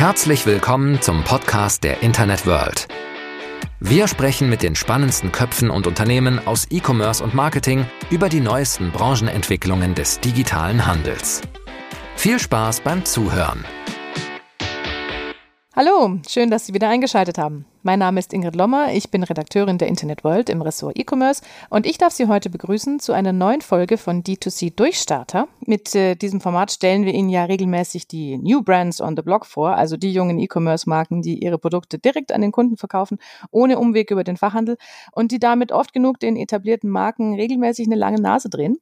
Herzlich willkommen zum Podcast der Internet World. Wir sprechen mit den spannendsten Köpfen und Unternehmen aus E-Commerce und Marketing über die neuesten Branchenentwicklungen des digitalen Handels. Viel Spaß beim Zuhören. Hallo, schön, dass Sie wieder eingeschaltet haben. Mein Name ist Ingrid Lommer, ich bin Redakteurin der Internet World im Ressort E-Commerce und ich darf Sie heute begrüßen zu einer neuen Folge von D2C Durchstarter. Mit äh, diesem Format stellen wir Ihnen ja regelmäßig die New Brands on the Block vor, also die jungen E-Commerce-Marken, die ihre Produkte direkt an den Kunden verkaufen, ohne Umweg über den Fachhandel und die damit oft genug den etablierten Marken regelmäßig eine lange Nase drehen.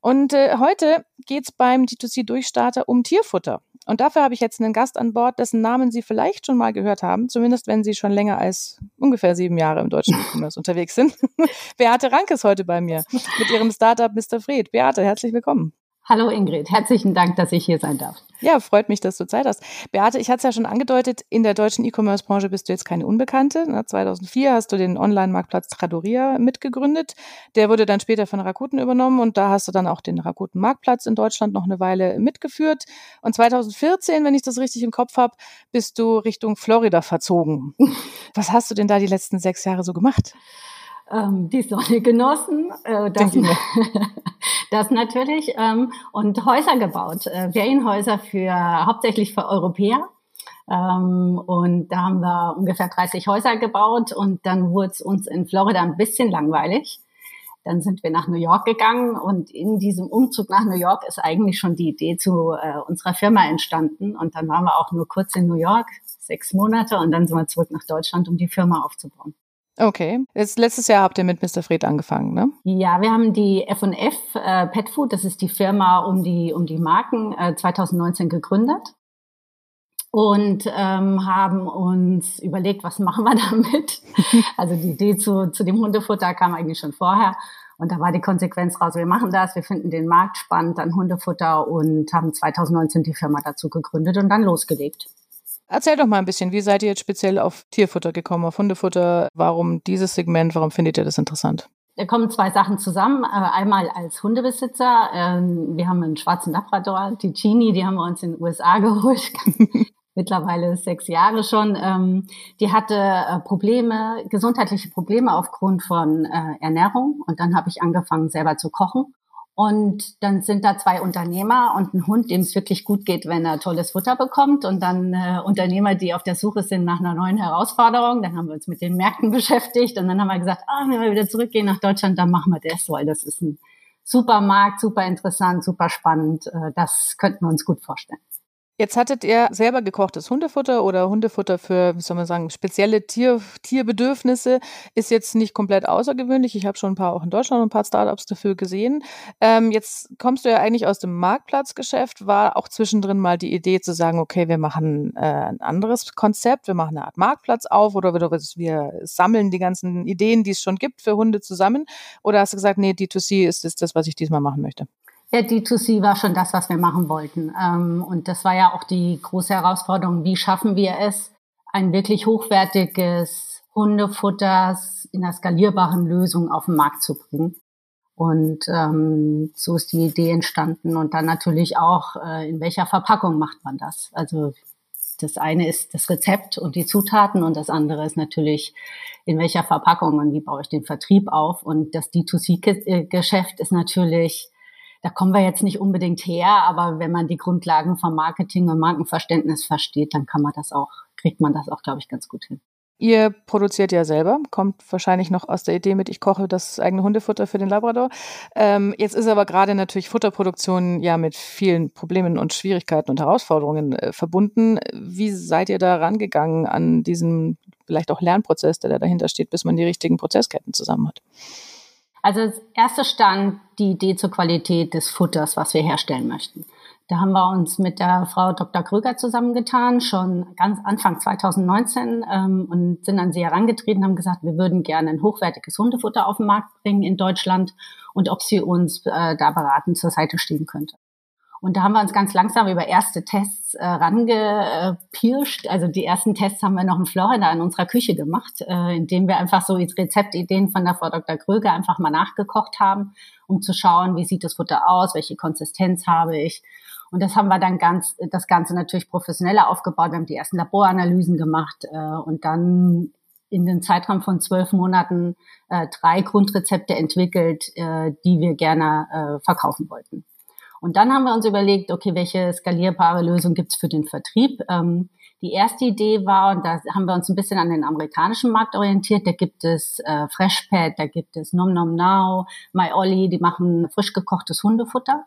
Und äh, heute geht es beim D2C Durchstarter um Tierfutter. Und dafür habe ich jetzt einen Gast an Bord, dessen Namen Sie vielleicht schon mal gehört haben, zumindest wenn Sie schon länger als ungefähr sieben Jahre im deutschen E-Commerce unterwegs sind. Beate Rank ist heute bei mir mit ihrem Startup Mr. Fred. Beate, herzlich willkommen. Hallo Ingrid, herzlichen Dank, dass ich hier sein darf. Ja, freut mich, dass du Zeit hast. Beate, ich hatte es ja schon angedeutet, in der deutschen E-Commerce-Branche bist du jetzt keine Unbekannte. 2004 hast du den Online-Marktplatz Tradoria mitgegründet. Der wurde dann später von Rakuten übernommen und da hast du dann auch den Rakuten-Marktplatz in Deutschland noch eine Weile mitgeführt. Und 2014, wenn ich das richtig im Kopf habe, bist du Richtung Florida verzogen. Was hast du denn da die letzten sechs Jahre so gemacht? Ähm, die Sonne genossen, äh, das, das natürlich, ähm, und Häuser gebaut, äh, Ferienhäuser für hauptsächlich für Europäer. Ähm, und da haben wir ungefähr 30 Häuser gebaut und dann wurde es uns in Florida ein bisschen langweilig. Dann sind wir nach New York gegangen und in diesem Umzug nach New York ist eigentlich schon die Idee zu äh, unserer Firma entstanden. Und dann waren wir auch nur kurz in New York, sechs Monate, und dann sind wir zurück nach Deutschland, um die Firma aufzubauen. Okay. Jetzt, letztes Jahr habt ihr mit Mr. Fred angefangen, ne? Ja, wir haben die F&F äh, Pet Food, das ist die Firma um die, um die Marken, äh, 2019 gegründet und ähm, haben uns überlegt, was machen wir damit. also die Idee zu, zu dem Hundefutter kam eigentlich schon vorher. Und da war die Konsequenz raus, wir machen das, wir finden den Markt spannend an Hundefutter und haben 2019 die Firma dazu gegründet und dann losgelegt. Erzähl doch mal ein bisschen, wie seid ihr jetzt speziell auf Tierfutter gekommen, auf Hundefutter? Warum dieses Segment? Warum findet ihr das interessant? Da kommen zwei Sachen zusammen. Äh, einmal als Hundebesitzer. Ähm, wir haben einen schwarzen Labrador, die Genie, die haben wir uns in den USA geholt. Mittlerweile sechs Jahre schon. Ähm, die hatte äh, Probleme, gesundheitliche Probleme aufgrund von äh, Ernährung. Und dann habe ich angefangen, selber zu kochen. Und dann sind da zwei Unternehmer und ein Hund, dem es wirklich gut geht, wenn er tolles Futter bekommt. Und dann äh, Unternehmer, die auf der Suche sind nach einer neuen Herausforderung. Dann haben wir uns mit den Märkten beschäftigt. Und dann haben wir gesagt, ah, wenn wir wieder zurückgehen nach Deutschland, dann machen wir das, weil das ist ein super Markt, super interessant, super spannend. Äh, das könnten wir uns gut vorstellen. Jetzt hattet ihr selber gekochtes Hundefutter oder Hundefutter für, wie soll man sagen, spezielle Tier, Tierbedürfnisse. Ist jetzt nicht komplett außergewöhnlich. Ich habe schon ein paar auch in Deutschland ein paar Startups dafür gesehen. Ähm, jetzt kommst du ja eigentlich aus dem Marktplatzgeschäft. War auch zwischendrin mal die Idee zu sagen, okay, wir machen äh, ein anderes Konzept. Wir machen eine Art Marktplatz auf oder wir, wir sammeln die ganzen Ideen, die es schon gibt für Hunde zusammen. Oder hast du gesagt, nee, D2C ist das, das was ich diesmal machen möchte? Ja, D2C war schon das, was wir machen wollten. Ähm, und das war ja auch die große Herausforderung, wie schaffen wir es, ein wirklich hochwertiges Hundefutter in einer skalierbaren Lösung auf den Markt zu bringen. Und ähm, so ist die Idee entstanden. Und dann natürlich auch, äh, in welcher Verpackung macht man das? Also das eine ist das Rezept und die Zutaten und das andere ist natürlich, in welcher Verpackung und wie baue ich den Vertrieb auf. Und das D2C-Geschäft ist natürlich da kommen wir jetzt nicht unbedingt her, aber wenn man die Grundlagen vom Marketing und Markenverständnis versteht, dann kann man das auch, kriegt man das auch, glaube ich, ganz gut hin. Ihr produziert ja selber, kommt wahrscheinlich noch aus der Idee mit, ich koche das eigene Hundefutter für den Labrador. Ähm, jetzt ist aber gerade natürlich Futterproduktion ja mit vielen Problemen und Schwierigkeiten und Herausforderungen äh, verbunden. Wie seid ihr da rangegangen an diesen vielleicht auch Lernprozess, der da dahinter steht, bis man die richtigen Prozessketten zusammen hat? Also als erster stand die Idee zur Qualität des Futters, was wir herstellen möchten. Da haben wir uns mit der Frau Dr. Kröger zusammengetan, schon ganz Anfang 2019 ähm, und sind an sie herangetreten, haben gesagt, wir würden gerne ein hochwertiges Hundefutter auf den Markt bringen in Deutschland und ob sie uns äh, da beraten zur Seite stehen könnte. Und da haben wir uns ganz langsam über erste Tests äh, rangepirscht. Also die ersten Tests haben wir noch in Florida in unserer Küche gemacht, äh, indem wir einfach so Rezeptideen von der Frau Dr. Kröger einfach mal nachgekocht haben, um zu schauen, wie sieht das Futter aus, welche Konsistenz habe ich. Und das haben wir dann ganz, das Ganze natürlich professioneller aufgebaut. Wir haben die ersten Laboranalysen gemacht äh, und dann in den Zeitraum von zwölf Monaten äh, drei Grundrezepte entwickelt, äh, die wir gerne äh, verkaufen wollten. Und dann haben wir uns überlegt, okay, welche skalierbare Lösung gibt's für den Vertrieb? Ähm, die erste Idee war, und da haben wir uns ein bisschen an den amerikanischen Markt orientiert, da gibt es äh, Freshpad, da gibt es Nom Nom Now, My Ollie, die machen frisch gekochtes Hundefutter,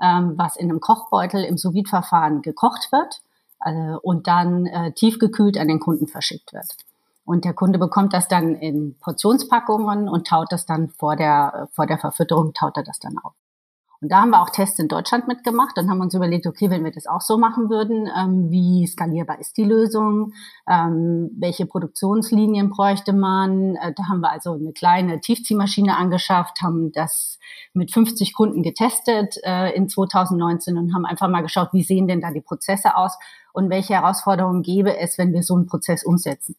ähm, was in einem Kochbeutel im sous verfahren gekocht wird äh, und dann äh, tiefgekühlt an den Kunden verschickt wird. Und der Kunde bekommt das dann in Portionspackungen und taut das dann vor der, vor der Verfütterung, taut er das dann auf. Und da haben wir auch Tests in Deutschland mitgemacht und haben uns überlegt, okay, wenn wir das auch so machen würden, ähm, wie skalierbar ist die Lösung? Ähm, welche Produktionslinien bräuchte man? Äh, da haben wir also eine kleine Tiefziehmaschine angeschafft, haben das mit 50 Kunden getestet äh, in 2019 und haben einfach mal geschaut, wie sehen denn da die Prozesse aus und welche Herausforderungen gäbe es, wenn wir so einen Prozess umsetzen.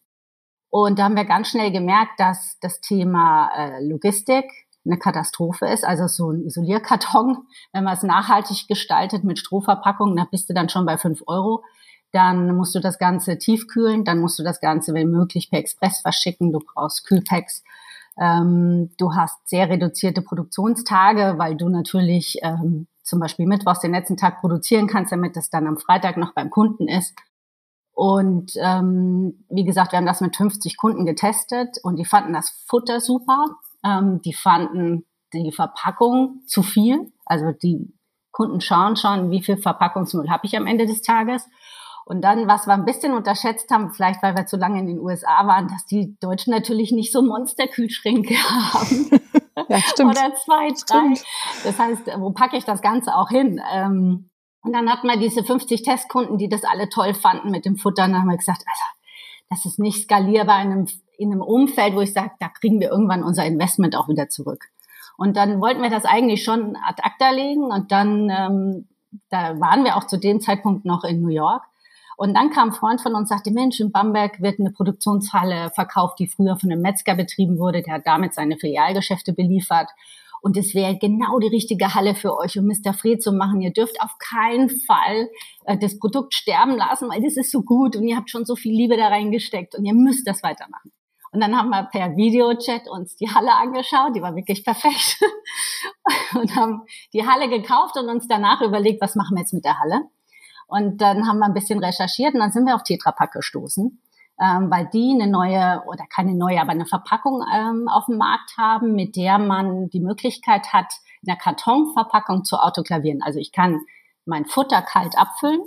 Und da haben wir ganz schnell gemerkt, dass das Thema äh, Logistik eine Katastrophe ist. Also so ein Isolierkarton, wenn man es nachhaltig gestaltet mit Strohverpackung, da bist du dann schon bei fünf Euro. Dann musst du das Ganze tiefkühlen, dann musst du das Ganze, wenn möglich, per Express verschicken. Du brauchst Kühlpacks. Ähm, du hast sehr reduzierte Produktionstage, weil du natürlich ähm, zum Beispiel Mittwochs den letzten Tag produzieren kannst, damit es dann am Freitag noch beim Kunden ist. Und ähm, wie gesagt, wir haben das mit 50 Kunden getestet und die fanden das Futter super. Ähm, die fanden die Verpackung zu viel. Also die Kunden schauen schon, wie viel Verpackungsmüll habe ich am Ende des Tages. Und dann, was wir ein bisschen unterschätzt haben, vielleicht weil wir zu lange in den USA waren, dass die Deutschen natürlich nicht so Monsterkühlschränke haben. Ja, stimmt. Oder zwei, drei. Stimmt. Das heißt, wo packe ich das Ganze auch hin? Ähm, und dann hatten wir diese 50 Testkunden, die das alle toll fanden mit dem Futter. Und dann haben wir gesagt, also, das ist nicht skalierbar in einem, in einem Umfeld, wo ich sage, da kriegen wir irgendwann unser Investment auch wieder zurück. Und dann wollten wir das eigentlich schon ad acta legen. Und dann, ähm, da waren wir auch zu dem Zeitpunkt noch in New York. Und dann kam ein Freund von uns sagte, Mensch, in Bamberg wird eine Produktionshalle verkauft, die früher von einem Metzger betrieben wurde. Der hat damit seine Filialgeschäfte beliefert. Und es wäre genau die richtige Halle für euch, um Mr. Fred zu machen. Ihr dürft auf keinen Fall äh, das Produkt sterben lassen, weil das ist so gut und ihr habt schon so viel Liebe da reingesteckt und ihr müsst das weitermachen. Und dann haben wir per Videochat uns die Halle angeschaut, die war wirklich perfekt. und haben die Halle gekauft und uns danach überlegt, was machen wir jetzt mit der Halle. Und dann haben wir ein bisschen recherchiert und dann sind wir auf Tetra Pak gestoßen ähm, weil die eine neue oder keine neue, aber eine Verpackung ähm, auf dem Markt haben, mit der man die Möglichkeit hat, in der Kartonverpackung zu autoklavieren. Also ich kann mein Futter kalt abfüllen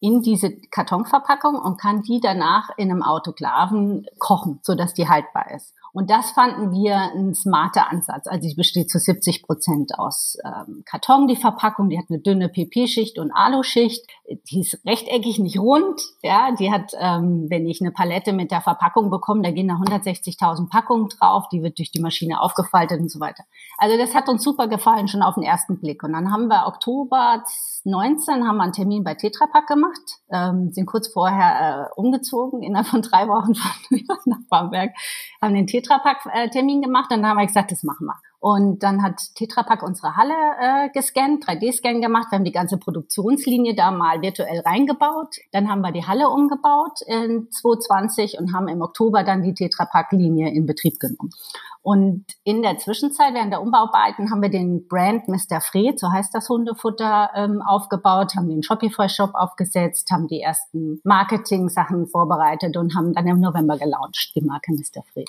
in diese Kartonverpackung und kann die danach in einem Autoklaven kochen, so dass die haltbar ist. Und das fanden wir ein smarter Ansatz. Also die besteht zu 70 Prozent aus ähm, Karton, die Verpackung. Die hat eine dünne PP-Schicht und Aluschicht. Die ist rechteckig, nicht rund. Ja, die hat, ähm, wenn ich eine Palette mit der Verpackung bekomme, da gehen da 160.000 Packungen drauf. Die wird durch die Maschine aufgefaltet und so weiter. Also das hat uns super gefallen, schon auf den ersten Blick. Und dann haben wir Oktober 19 haben wir einen Termin bei Tetra Pak gemacht, ähm, sind kurz vorher äh, umgezogen, innerhalb von drei Wochen von New nach Bamberg, haben den Tetra Pak äh, gemacht und dann haben wir gesagt, das machen wir. Und dann hat Tetra Pak unsere Halle äh, gescannt, 3D-Scan gemacht. Wir haben die ganze Produktionslinie da mal virtuell reingebaut. Dann haben wir die Halle umgebaut in 2020 und haben im Oktober dann die Tetra Pak-Linie in Betrieb genommen. Und in der Zwischenzeit, während der Umbauarbeiten, haben wir den Brand Mr. Fred, so heißt das Hundefutter, ähm, aufgebaut, haben den Shopify-Shop aufgesetzt, haben die ersten Marketing-Sachen vorbereitet und haben dann im November gelauncht, die Marke Mr. Fred.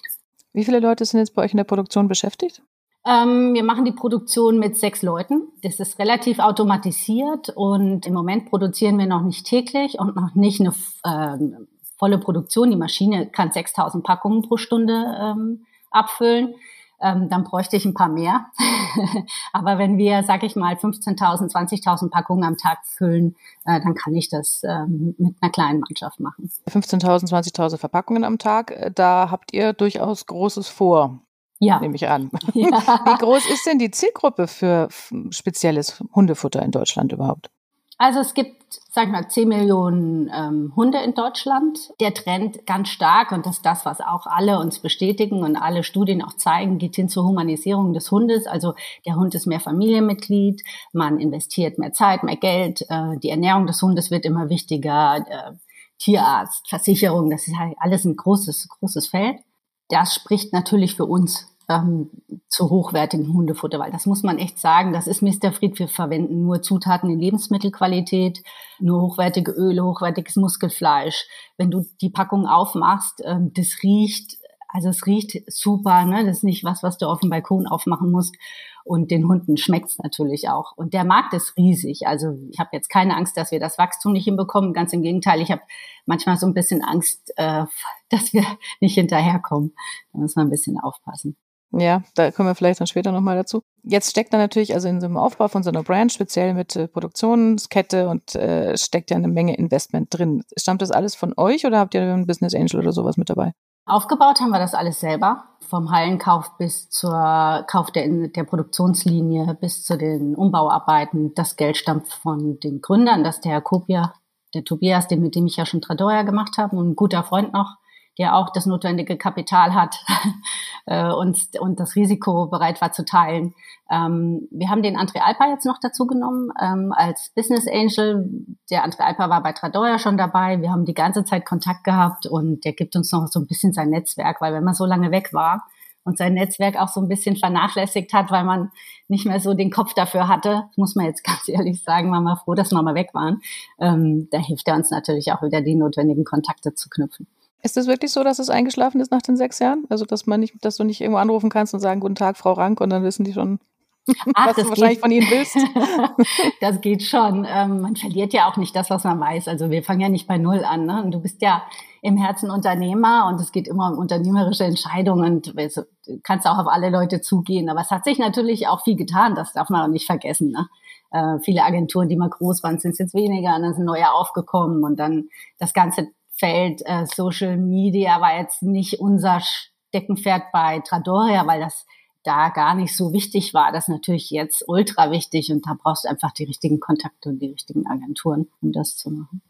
Wie viele Leute sind jetzt bei euch in der Produktion beschäftigt? Ähm, wir machen die Produktion mit sechs Leuten. Das ist relativ automatisiert und im Moment produzieren wir noch nicht täglich und noch nicht eine äh, volle Produktion. Die Maschine kann 6000 Packungen pro Stunde ähm, abfüllen, ähm, dann bräuchte ich ein paar mehr. Aber wenn wir, sag ich mal, 15.000, 20.000 Packungen am Tag füllen, äh, dann kann ich das ähm, mit einer kleinen Mannschaft machen. 15.000, 20.000 Verpackungen am Tag, äh, da habt ihr durchaus Großes vor. Ja. Nehme ich an. Ja. Wie groß ist denn die Zielgruppe für spezielles Hundefutter in Deutschland überhaupt? Also es gibt, sag ich mal, 10 Millionen ähm, Hunde in Deutschland. Der Trend ganz stark, und das ist das, was auch alle uns bestätigen und alle Studien auch zeigen, geht hin zur Humanisierung des Hundes. Also der Hund ist mehr Familienmitglied, man investiert mehr Zeit, mehr Geld, äh, die Ernährung des Hundes wird immer wichtiger, äh, Tierarzt, Versicherung, das ist halt alles ein großes, großes Feld. Das spricht natürlich für uns ähm, zu hochwertigen Hundefutter, weil das muss man echt sagen, das ist Mr. Fried, wir verwenden nur Zutaten in Lebensmittelqualität, nur hochwertige Öle, hochwertiges Muskelfleisch. Wenn du die Packung aufmachst, ähm, das riecht, also es riecht super, ne? das ist nicht was, was du auf dem Balkon aufmachen musst. Und den Hunden schmeckt's natürlich auch. Und der Markt ist riesig. Also ich habe jetzt keine Angst, dass wir das Wachstum nicht hinbekommen. Ganz im Gegenteil, ich habe manchmal so ein bisschen Angst, äh, dass wir nicht hinterherkommen. Da muss man ein bisschen aufpassen. Ja, da kommen wir vielleicht dann später nochmal dazu. Jetzt steckt da natürlich also in so einem Aufbau von so einer Brand, speziell mit äh, Produktionskette und äh, steckt ja eine Menge Investment drin. Stammt das alles von euch oder habt ihr einen Business Angel oder sowas mit dabei? Aufgebaut haben wir das alles selber. Vom Hallenkauf bis zur Kauf der, der Produktionslinie bis zu den Umbauarbeiten. Das Geld stammt von den Gründern, das ist der Herr Kopia, der Tobias, den, mit dem ich ja schon Tradoya gemacht habe und ein guter Freund noch der auch das notwendige Kapital hat äh, und, und das Risiko bereit war zu teilen. Ähm, wir haben den André Alper jetzt noch dazu genommen ähm, als Business Angel. Der André Alper war bei Tradoya schon dabei. Wir haben die ganze Zeit Kontakt gehabt und der gibt uns noch so ein bisschen sein Netzwerk, weil wenn man so lange weg war, und sein Netzwerk auch so ein bisschen vernachlässigt hat, weil man nicht mehr so den Kopf dafür hatte, muss man jetzt ganz ehrlich sagen, war mal froh, dass wir mal weg waren. Ähm, da hilft er uns natürlich auch wieder, die notwendigen Kontakte zu knüpfen. Ist es wirklich so, dass es eingeschlafen ist nach den sechs Jahren? Also, dass man nicht, dass du nicht irgendwo anrufen kannst und sagen, guten Tag, Frau Rank, und dann wissen die schon, Ach, was du wahrscheinlich geht. von ihnen willst. das geht schon. Ähm, man verliert ja auch nicht das, was man weiß. Also wir fangen ja nicht bei Null an. Ne? Und du bist ja im Herzen Unternehmer und es geht immer um unternehmerische Entscheidungen. Und du kannst auch auf alle Leute zugehen. Aber es hat sich natürlich auch viel getan. Das darf man auch nicht vergessen. Ne? Äh, viele Agenturen, die mal groß waren, sind jetzt weniger und dann sind neue aufgekommen und dann das ganze Feld äh, Social Media war jetzt nicht unser Steckenpferd bei Tradoria, weil das da gar nicht so wichtig war. Das ist natürlich jetzt ultra wichtig und da brauchst du einfach die richtigen Kontakte und die richtigen Agenturen, um das zu machen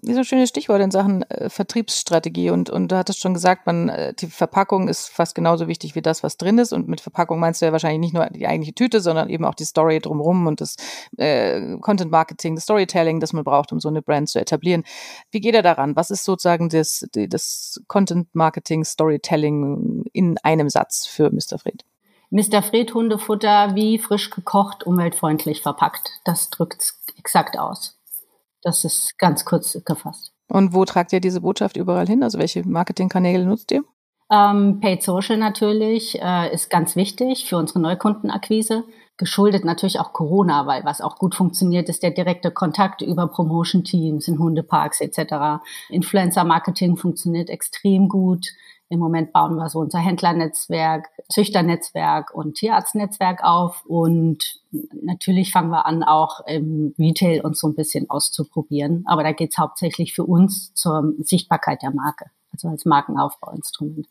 ist ein schönes Stichwort in Sachen äh, Vertriebsstrategie und, und du hattest schon gesagt, man, äh, die Verpackung ist fast genauso wichtig wie das, was drin ist. Und mit Verpackung meinst du ja wahrscheinlich nicht nur die eigentliche Tüte, sondern eben auch die Story drumherum und das äh, Content Marketing, das Storytelling, das man braucht, um so eine Brand zu etablieren. Wie geht er daran? Was ist sozusagen das, das Content Marketing, Storytelling in einem Satz für Mr. Fred? Mr. Fred Hundefutter wie frisch gekocht, umweltfreundlich verpackt. Das drückt exakt aus. Das ist ganz kurz gefasst. Und wo tragt ihr diese Botschaft überall hin? Also welche Marketingkanäle nutzt ihr? Ähm, Paid Social natürlich äh, ist ganz wichtig für unsere Neukundenakquise. Geschuldet natürlich auch Corona, weil was auch gut funktioniert, ist der direkte Kontakt über Promotion-Teams in Hundeparks etc. Influencer-Marketing funktioniert extrem gut. Im Moment bauen wir so unser Händlernetzwerk, Züchternetzwerk und Tierarztnetzwerk auf. Und natürlich fangen wir an, auch im Retail uns so ein bisschen auszuprobieren. Aber da geht es hauptsächlich für uns zur Sichtbarkeit der Marke, also als Markenaufbauinstrument.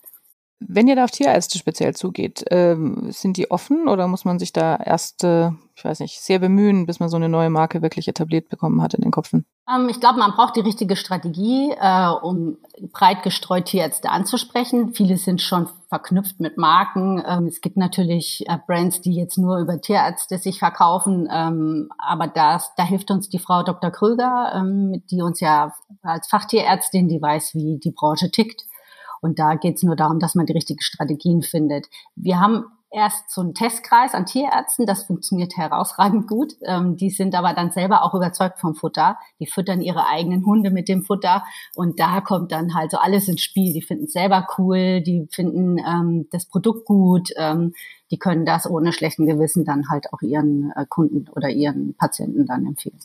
Wenn ihr da auf Tierärzte speziell zugeht, ähm, sind die offen oder muss man sich da erst, äh, ich weiß nicht, sehr bemühen, bis man so eine neue Marke wirklich etabliert bekommen hat in den Köpfen? Ähm, ich glaube, man braucht die richtige Strategie, äh, um breit gestreut Tierärzte anzusprechen. Viele sind schon verknüpft mit Marken. Ähm, es gibt natürlich äh, Brands, die jetzt nur über Tierärzte sich verkaufen, ähm, aber das, da hilft uns die Frau Dr. Kröger, ähm, die uns ja als Fachtierärztin, die weiß, wie die Branche tickt und da geht es nur darum, dass man die richtigen Strategien findet. Wir haben erst so einen Testkreis an Tierärzten, das funktioniert herausragend gut. Ähm, die sind aber dann selber auch überzeugt vom Futter. Die füttern ihre eigenen Hunde mit dem Futter und da kommt dann halt so alles ins Spiel. Die finden es selber cool, die finden ähm, das Produkt gut, ähm, die können das ohne schlechten Gewissen dann halt auch ihren äh, Kunden oder ihren Patienten dann empfehlen.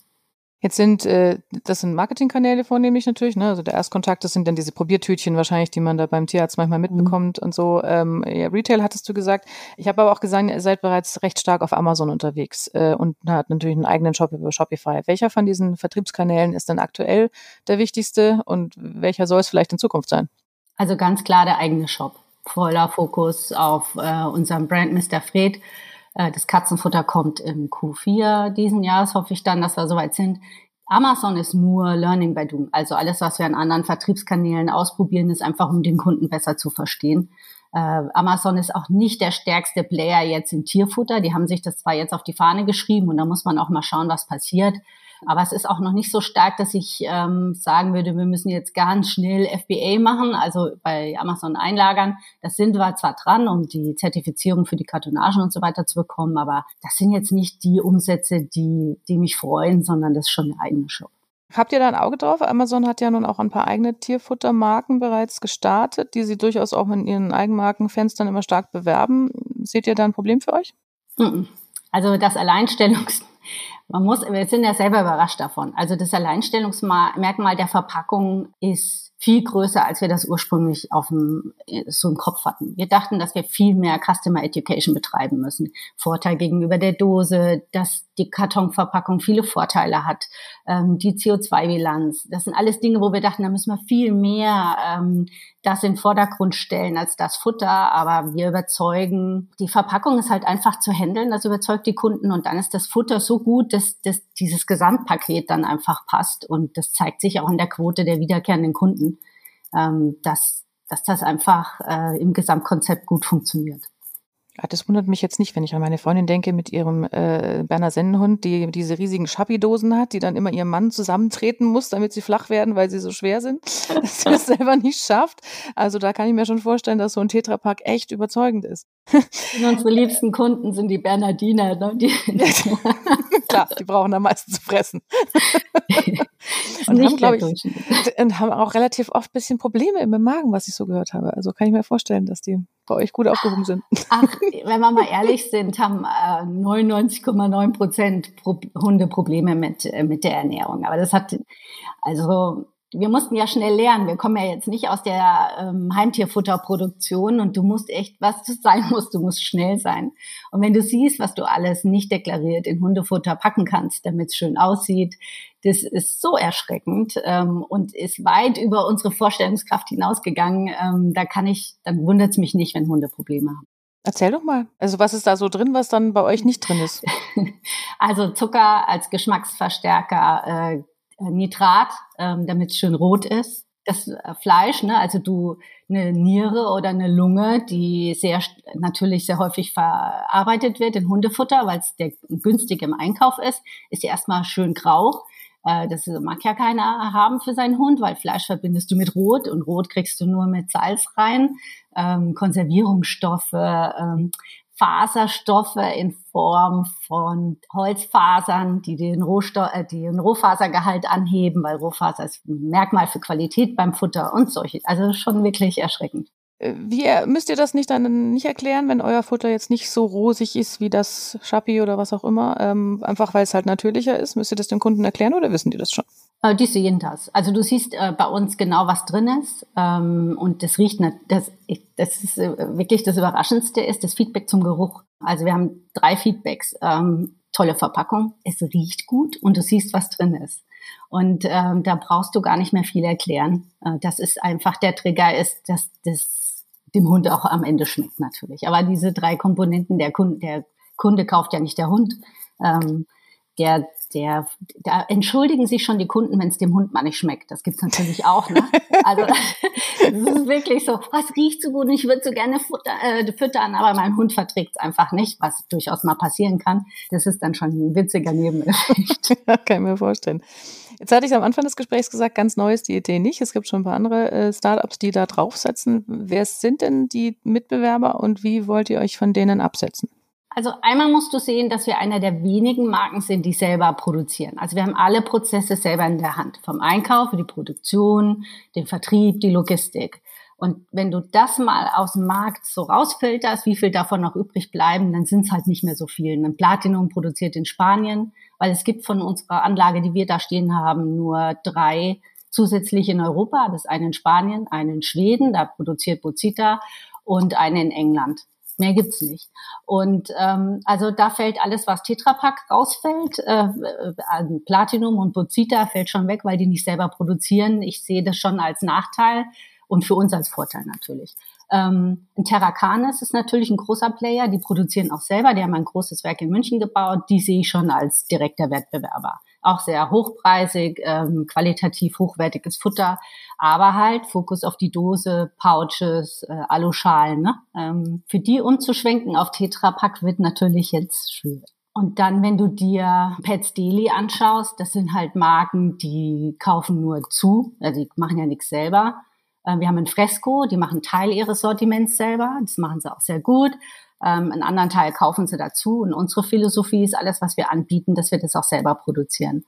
Jetzt sind, äh, das sind Marketingkanäle vornehmlich natürlich, ne? Also der Erstkontakt, das sind dann diese Probiertütchen wahrscheinlich, die man da beim Tierarzt manchmal mhm. mitbekommt mhm. und so. Ähm, ja, Retail hattest du gesagt. Ich habe aber auch gesagt, ihr seid bereits recht stark auf Amazon unterwegs äh, und hat natürlich einen eigenen Shop über Shopify. Welcher von diesen Vertriebskanälen ist denn aktuell der wichtigste und welcher soll es vielleicht in Zukunft sein? Also ganz klar der eigene Shop. Voller Fokus auf äh, unserem Brand Mr. Fred das Katzenfutter kommt im Q4 diesen Jahres, hoffe ich dann, dass wir soweit sind. Amazon ist nur Learning by Doing. Also alles, was wir an anderen Vertriebskanälen ausprobieren, ist einfach, um den Kunden besser zu verstehen. Äh, Amazon ist auch nicht der stärkste Player jetzt im Tierfutter. Die haben sich das zwar jetzt auf die Fahne geschrieben und da muss man auch mal schauen, was passiert. Aber es ist auch noch nicht so stark, dass ich ähm, sagen würde, wir müssen jetzt ganz schnell FBA machen, also bei Amazon einlagern. Das sind wir zwar dran, um die Zertifizierung für die Kartonagen und so weiter zu bekommen, aber das sind jetzt nicht die Umsätze, die, die mich freuen, sondern das ist schon eine eigene Shop. Habt ihr da ein Auge drauf? Amazon hat ja nun auch ein paar eigene Tierfuttermarken bereits gestartet, die sie durchaus auch in ihren Eigenmarkenfenstern immer stark bewerben. Seht ihr da ein Problem für euch? Also das Alleinstellungs man muss, wir sind ja selber überrascht davon. Also das Alleinstellungsmerkmal der Verpackung ist viel größer, als wir das ursprünglich auf dem, so im Kopf hatten. Wir dachten, dass wir viel mehr Customer Education betreiben müssen. Vorteil gegenüber der Dose, dass die Kartonverpackung viele Vorteile hat, ähm, die CO2-Bilanz. Das sind alles Dinge, wo wir dachten, da müssen wir viel mehr ähm, das in den Vordergrund stellen als das Futter. Aber wir überzeugen, die Verpackung ist halt einfach zu handeln, das überzeugt die Kunden und dann ist das Futter so gut, dass, dass dieses Gesamtpaket dann einfach passt. Und das zeigt sich auch in der Quote der wiederkehrenden Kunden, ähm, dass, dass das einfach äh, im Gesamtkonzept gut funktioniert. Ah, das wundert mich jetzt nicht, wenn ich an meine Freundin denke mit ihrem äh, Berner Sennenhund, die diese riesigen Schappi-Dosen hat, die dann immer ihrem Mann zusammentreten muss, damit sie flach werden, weil sie so schwer sind, dass sie das selber nicht schafft. Also da kann ich mir schon vorstellen, dass so ein Tetrapack echt überzeugend ist. Unsere liebsten Kunden sind die Bernardiner. Ne? Die Klar, die brauchen am meisten zu fressen. und haben, glaube ich, und haben auch relativ oft bisschen Probleme im Magen, was ich so gehört habe. Also kann ich mir vorstellen, dass die bei euch gut aufgehoben sind. Ach, wenn wir mal ehrlich sind, haben äh, 99,9 Prozent Pro Hunde Probleme mit, äh, mit der Ernährung. Aber das hat, also wir mussten ja schnell lernen. Wir kommen ja jetzt nicht aus der ähm, Heimtierfutterproduktion und du musst echt, was du sein musst, du musst schnell sein. Und wenn du siehst, was du alles nicht deklariert in Hundefutter packen kannst, damit es schön aussieht, das ist so erschreckend ähm, und ist weit über unsere Vorstellungskraft hinausgegangen. Ähm, da kann ich, dann wundert es mich nicht, wenn Hunde Probleme haben. Erzähl doch mal. Also was ist da so drin, was dann bei euch nicht drin ist? also Zucker als Geschmacksverstärker, äh, Nitrat, ähm, damit es schön rot ist. Das äh, Fleisch, ne, also du eine Niere oder eine Lunge, die sehr natürlich sehr häufig verarbeitet wird in Hundefutter, weil es der günstig im Einkauf ist, ist ja erstmal schön grau. Äh, das mag ja keiner haben für seinen Hund, weil Fleisch verbindest du mit Rot und Rot kriegst du nur mit Salz rein. Ähm, Konservierungsstoffe, ähm, Faserstoffe in Form von Holzfasern, die den, Rohstoff, äh, den Rohfasergehalt anheben, weil Rohfaser ist ein Merkmal für Qualität beim Futter und solche. Also schon wirklich erschreckend. Äh, wie müsst ihr das nicht dann nicht erklären, wenn euer Futter jetzt nicht so rosig ist wie das Schappi oder was auch immer, ähm, einfach weil es halt natürlicher ist? Müsst ihr das dem Kunden erklären oder wissen die das schon? Äh, die sehen das. Also du siehst äh, bei uns genau, was drin ist ähm, und das riecht, das, das ist äh, wirklich das Überraschendste ist das Feedback zum Geruch. Also wir haben drei Feedbacks. Ähm, tolle Verpackung, es riecht gut und du siehst, was drin ist. Und ähm, da brauchst du gar nicht mehr viel erklären. Äh, das ist einfach der Trigger ist, dass das dem Hund auch am Ende schmeckt natürlich. Aber diese drei Komponenten, der Kunde, der Kunde kauft ja nicht der Hund. Ähm, der, der, da entschuldigen sich schon die Kunden, wenn es dem Hund mal nicht schmeckt. Das gibt's natürlich auch. Ne? Also das ist wirklich so, was riecht so gut und ich würde so gerne futter, äh, füttern, aber mein Hund verträgt es einfach nicht, was durchaus mal passieren kann. Das ist dann schon ein witziger Nebeneffekt. kann ich mir vorstellen. Jetzt hatte ich am Anfang des Gesprächs gesagt, ganz neu ist die Idee nicht. Es gibt schon ein paar andere äh, Startups, die da draufsetzen. Wer sind denn die Mitbewerber und wie wollt ihr euch von denen absetzen? Also einmal musst du sehen, dass wir einer der wenigen Marken sind, die selber produzieren. Also wir haben alle Prozesse selber in der Hand. Vom Einkauf, die Produktion, den Vertrieb, die Logistik. Und wenn du das mal aus dem Markt so rausfilterst, wie viel davon noch übrig bleiben, dann sind es halt nicht mehr so viel. Ein Platinum produziert in Spanien, weil es gibt von unserer Anlage, die wir da stehen haben, nur drei zusätzlich in Europa. Das eine in Spanien, eine in Schweden, da produziert Bozita und eine in England. Mehr gibt's nicht. Und ähm, also da fällt alles, was Tetrapack rausfällt, äh, äh, Platinum und Bozita fällt schon weg, weil die nicht selber produzieren. Ich sehe das schon als Nachteil und für uns als Vorteil natürlich. Ähm, Terra Canis ist natürlich ein großer Player, die produzieren auch selber, die haben ein großes Werk in München gebaut, die sehe ich schon als direkter Wettbewerber. Auch sehr hochpreisig, ähm, qualitativ hochwertiges Futter, aber halt Fokus auf die Dose, Pouches, äh, Aluschalen. Ne? Ähm, für die umzuschwenken auf Tetrapack wird natürlich jetzt schwierig. Und dann, wenn du dir Pets Daily anschaust, das sind halt Marken, die kaufen nur zu, also die machen ja nichts selber. Äh, wir haben ein Fresco, die machen Teil ihres Sortiments selber, das machen sie auch sehr gut. Ähm, einen anderen Teil kaufen sie dazu. Und unsere Philosophie ist alles, was wir anbieten, dass wir das auch selber produzieren.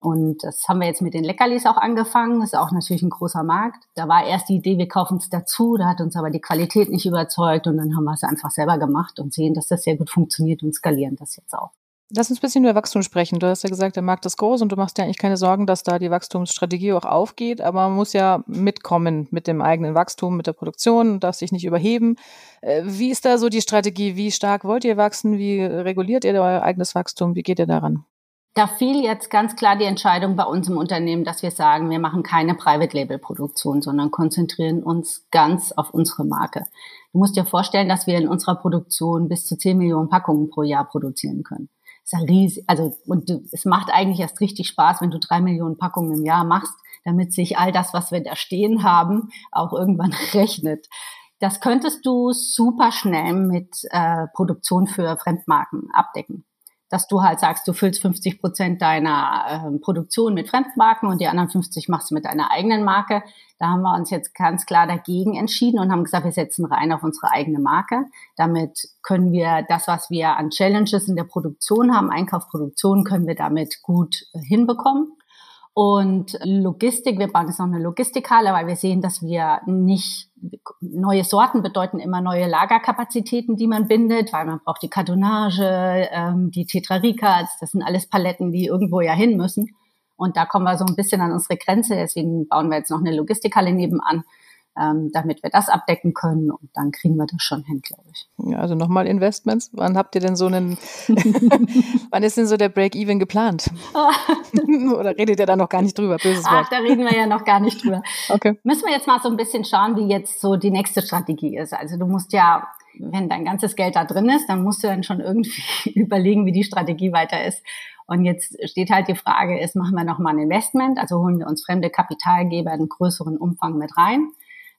Und das haben wir jetzt mit den Leckerlis auch angefangen. Das ist auch natürlich ein großer Markt. Da war erst die Idee, wir kaufen es dazu. Da hat uns aber die Qualität nicht überzeugt. Und dann haben wir es einfach selber gemacht und sehen, dass das sehr gut funktioniert und skalieren das jetzt auch. Lass uns ein bisschen über Wachstum sprechen. Du hast ja gesagt, der Markt ist groß und du machst dir eigentlich keine Sorgen, dass da die Wachstumsstrategie auch aufgeht, aber man muss ja mitkommen mit dem eigenen Wachstum, mit der Produktion, darf sich nicht überheben. Äh, wie ist da so die Strategie? Wie stark wollt ihr wachsen? Wie reguliert ihr euer eigenes Wachstum? Wie geht ihr daran? Da fiel jetzt ganz klar die Entscheidung bei uns im Unternehmen, dass wir sagen, wir machen keine Private Label Produktion, sondern konzentrieren uns ganz auf unsere Marke. Du musst dir vorstellen, dass wir in unserer Produktion bis zu 10 Millionen Packungen pro Jahr produzieren können. Ist ja riesig, also, und es macht eigentlich erst richtig Spaß, wenn du drei Millionen Packungen im Jahr machst, damit sich all das, was wir da stehen haben, auch irgendwann rechnet. Das könntest du super schnell mit äh, Produktion für Fremdmarken abdecken dass du halt sagst, du füllst 50 Prozent deiner äh, Produktion mit Fremdmarken und die anderen 50 machst du mit deiner eigenen Marke. Da haben wir uns jetzt ganz klar dagegen entschieden und haben gesagt, wir setzen rein auf unsere eigene Marke. Damit können wir das, was wir an Challenges in der Produktion haben, Einkaufsproduktion, können wir damit gut äh, hinbekommen. Und Logistik, wir bauen jetzt noch eine Logistikhalle, weil wir sehen, dass wir nicht, neue Sorten bedeuten immer neue Lagerkapazitäten, die man bindet, weil man braucht die Kartonage, ähm, die Tetraricats, das sind alles Paletten, die irgendwo ja hin müssen. Und da kommen wir so ein bisschen an unsere Grenze, deswegen bauen wir jetzt noch eine Logistikhalle nebenan, ähm, damit wir das abdecken können und dann kriegen wir das schon hin, glaube ich. Ja, also nochmal Investments. Wann habt ihr denn so einen, wann ist denn so der Break-Even geplant? Oder redet ihr da noch gar nicht drüber? Böses Wort. Ach, da reden wir ja noch gar nicht drüber. Okay. Müssen wir jetzt mal so ein bisschen schauen, wie jetzt so die nächste Strategie ist. Also du musst ja wenn dein ganzes Geld da drin ist, dann musst du dann schon irgendwie überlegen, wie die Strategie weiter ist. Und jetzt steht halt die Frage, ist, machen wir nochmal ein Investment, also holen wir uns fremde Kapitalgeber in größeren Umfang mit rein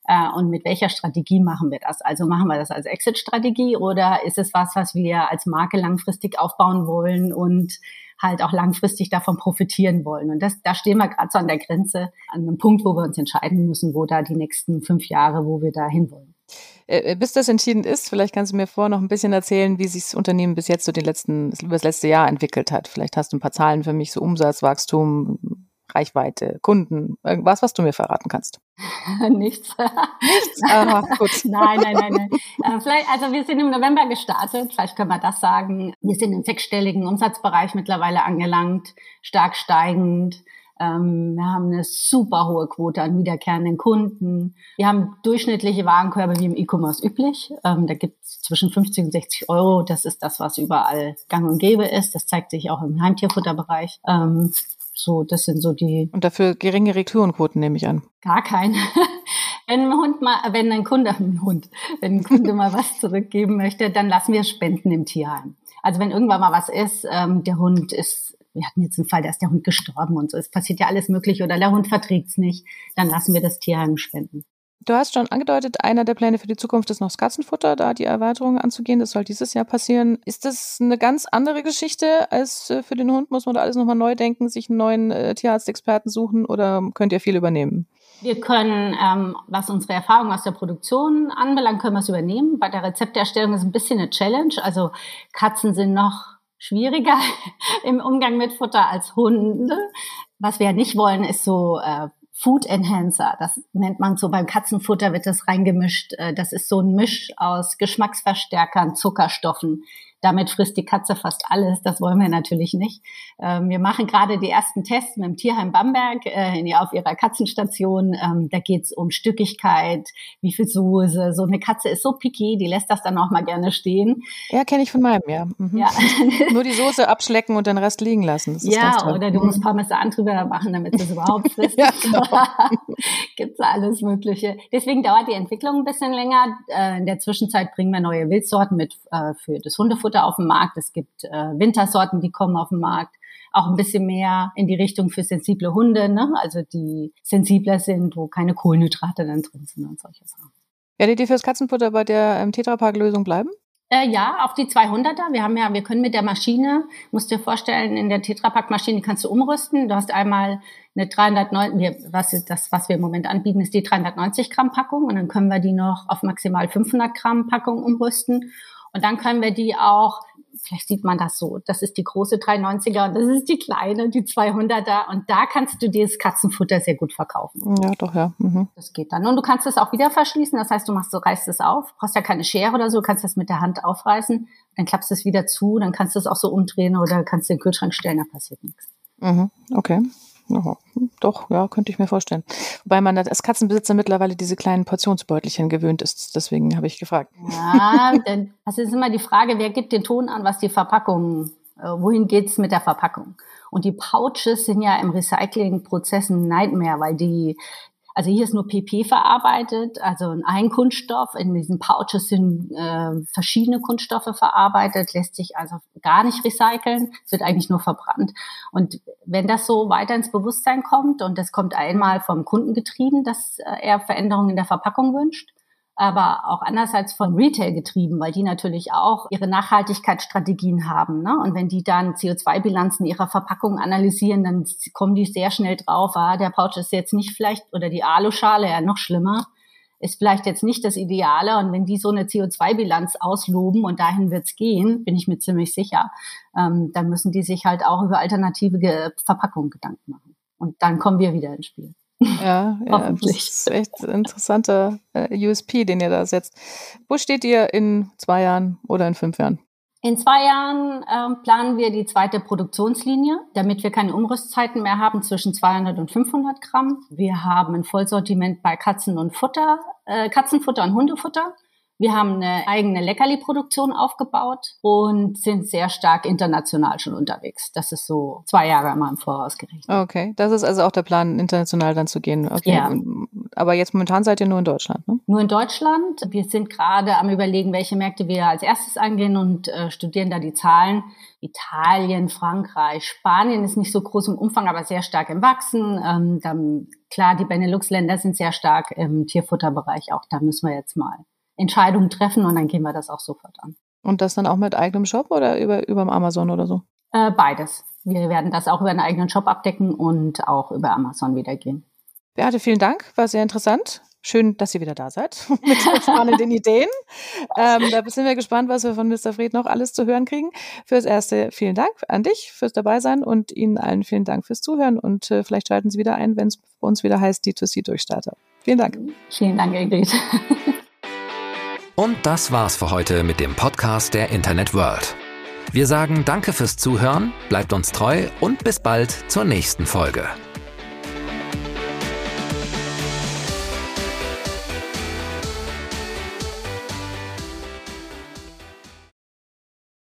äh, und mit welcher Strategie machen wir das? Also machen wir das als Exit-Strategie oder ist es was, was wir als Marke langfristig aufbauen wollen und halt auch langfristig davon profitieren wollen. Und das, da stehen wir gerade so an der Grenze, an einem Punkt, wo wir uns entscheiden müssen, wo da die nächsten fünf Jahre, wo wir da hinwollen. Äh, bis das entschieden ist, vielleicht kannst du mir vorher noch ein bisschen erzählen, wie sich das Unternehmen bis jetzt so den letzten, über das letzte Jahr entwickelt hat. Vielleicht hast du ein paar Zahlen für mich, so Umsatzwachstum, Reichweite, Kunden, irgendwas, was du mir verraten kannst. Nichts. Nichts? Aha, gut. nein, nein, nein, nein. Äh, vielleicht, also wir sind im November gestartet, vielleicht können wir das sagen. Wir sind im sechsstelligen Umsatzbereich mittlerweile angelangt, stark steigend. Ähm, wir haben eine super hohe Quote an wiederkehrenden Kunden. Wir haben durchschnittliche Warenkörbe wie im E-Commerce üblich. Ähm, da gibt es zwischen 50 und 60 Euro. Das ist das, was überall gang und gäbe ist. Das zeigt sich auch im Heimtierfutterbereich. Ähm, so, das sind so die. Und dafür geringe Retourenquoten nehme ich an. Gar keine. wenn ein Hund mal, wenn ein Kunde, ein Hund, wenn ein Kunde mal was zurückgeben möchte, dann lassen wir spenden im Tierheim. Also wenn irgendwann mal was ist, ähm, der Hund ist, wir hatten jetzt einen Fall, da ist der Hund gestorben und so, es passiert ja alles Mögliche oder der Hund verträgt's nicht, dann lassen wir das Tierheim spenden. Du hast schon angedeutet, einer der Pläne für die Zukunft ist noch das Katzenfutter, da die Erweiterung anzugehen. Das soll dieses Jahr passieren. Ist das eine ganz andere Geschichte als äh, für den Hund? Muss man da alles nochmal neu denken, sich einen neuen äh, Tierarztexperten suchen oder könnt ihr viel übernehmen? Wir können, ähm, was unsere Erfahrung aus der Produktion anbelangt, können wir es übernehmen. Bei der Rezepterstellung ist ein bisschen eine Challenge. Also Katzen sind noch schwieriger im Umgang mit Futter als Hunde. Was wir nicht wollen, ist so äh, Food Enhancer. Das nennt man so beim Katzenfutter wird das reingemischt. Äh, das ist so ein Misch aus Geschmacksverstärkern, Zuckerstoffen, damit frisst die Katze fast alles. Das wollen wir natürlich nicht. Ähm, wir machen gerade die ersten Tests mit dem Tierheim Bamberg äh, auf ihrer Katzenstation. Ähm, da geht's um Stückigkeit, wie viel Soße. So eine Katze ist so picky, die lässt das dann auch mal gerne stehen. Ja, kenne ich von meinem, ja. Mhm. ja. Nur die Soße abschlecken und den Rest liegen lassen. ja, oder du musst. Parmesan drüber machen, damit es überhaupt frisst. ja, genau. Gibt's alles Mögliche. Deswegen dauert die Entwicklung ein bisschen länger. Äh, in der Zwischenzeit bringen wir neue Wildsorten mit äh, für das Hundefutter Futter auf dem Markt. Es gibt äh, Wintersorten, die kommen auf den Markt. auch ein bisschen mehr in die Richtung für sensible Hunde, ne? also die sensibler sind, wo keine Kohlenhydrate dann drin sind und solche Sachen. Werdet ihr fürs Katzenfutter bei der ähm, Tetrapack-Lösung bleiben? Äh, ja, auf die 200er. Wir haben ja, wir können mit der Maschine, musst dir vorstellen, in der Tetrapack-Maschine kannst du umrüsten. Du hast einmal eine 390, was ist das, was wir im Moment anbieten, ist die 390 Gramm Packung und dann können wir die noch auf maximal 500 Gramm Packung umrüsten. Und dann können wir die auch vielleicht sieht man das so, das ist die große 390er und das ist die kleine, die 200er und da kannst du dieses Katzenfutter sehr gut verkaufen. Ja, doch, ja. Mhm. Das geht dann. Und du kannst es auch wieder verschließen, das heißt, du machst so, reißt es auf, brauchst ja keine Schere oder so, kannst das mit der Hand aufreißen, dann klappst du es wieder zu, dann kannst du es auch so umdrehen oder kannst du den Kühlschrank stellen, da passiert nichts. Mhm. Okay. Oh, doch, ja, könnte ich mir vorstellen. Wobei man als Katzenbesitzer mittlerweile diese kleinen Portionsbeutelchen gewöhnt ist. Deswegen habe ich gefragt. Ja, denn das ist immer die Frage, wer gibt den Ton an, was die Verpackung, äh, wohin geht's mit der Verpackung? Und die Pouches sind ja im Recyclingprozess ein Nightmare, weil die, also hier ist nur PP verarbeitet, also ein Kunststoff. In diesen Pouches sind äh, verschiedene Kunststoffe verarbeitet, lässt sich also gar nicht recyceln. Es wird eigentlich nur verbrannt. Und wenn das so weiter ins Bewusstsein kommt und das kommt einmal vom Kunden getrieben, dass äh, er Veränderungen in der Verpackung wünscht, aber auch andererseits von Retail getrieben, weil die natürlich auch ihre Nachhaltigkeitsstrategien haben. Ne? Und wenn die dann CO2-Bilanzen ihrer Verpackung analysieren, dann kommen die sehr schnell drauf, ah, der Pouch ist jetzt nicht vielleicht, oder die Aluschale, ja noch schlimmer, ist vielleicht jetzt nicht das Ideale. Und wenn die so eine CO2-Bilanz ausloben und dahin wird's gehen, bin ich mir ziemlich sicher, ähm, dann müssen die sich halt auch über alternative Verpackungen Gedanken machen. Und dann kommen wir wieder ins Spiel. Ja, ja das ist echt ein interessanter äh, USP, den ihr da setzt. Wo steht ihr in zwei Jahren oder in fünf Jahren? In zwei Jahren ähm, planen wir die zweite Produktionslinie, damit wir keine Umrüstzeiten mehr haben zwischen 200 und 500 Gramm. Wir haben ein Vollsortiment bei Katzen und Futter, äh, Katzenfutter und Hundefutter. Wir haben eine eigene Leckerli-Produktion aufgebaut und sind sehr stark international schon unterwegs. Das ist so zwei Jahre mal im Voraus gerechnet. Okay, das ist also auch der Plan, international dann zu gehen. Okay. Ja. Aber jetzt momentan seid ihr nur in Deutschland, ne? Nur in Deutschland. Wir sind gerade am überlegen, welche Märkte wir als erstes angehen und äh, studieren da die Zahlen. Italien, Frankreich, Spanien ist nicht so groß im Umfang, aber sehr stark im Wachsen. Ähm, dann, klar, die Benelux-Länder sind sehr stark im Tierfutterbereich. Auch da müssen wir jetzt mal Entscheidungen treffen und dann gehen wir das auch sofort an. Und das dann auch mit eigenem Shop oder über, über Amazon oder so? Äh, beides. Wir werden das auch über einen eigenen Shop abdecken und auch über Amazon wieder gehen. Beate, vielen Dank. War sehr interessant. Schön, dass ihr wieder da seid mit spannenden Ideen. Ähm, da sind wir gespannt, was wir von Mr. Fried noch alles zu hören kriegen. Fürs Erste vielen Dank an dich fürs Dabeisein und Ihnen allen vielen Dank fürs Zuhören und äh, vielleicht schalten Sie wieder ein, wenn es bei uns wieder heißt D2C-Durchstarter. Vielen Dank. Vielen Dank, Ingrid. Und das war's für heute mit dem Podcast der Internet World. Wir sagen Danke fürs Zuhören, bleibt uns treu und bis bald zur nächsten Folge.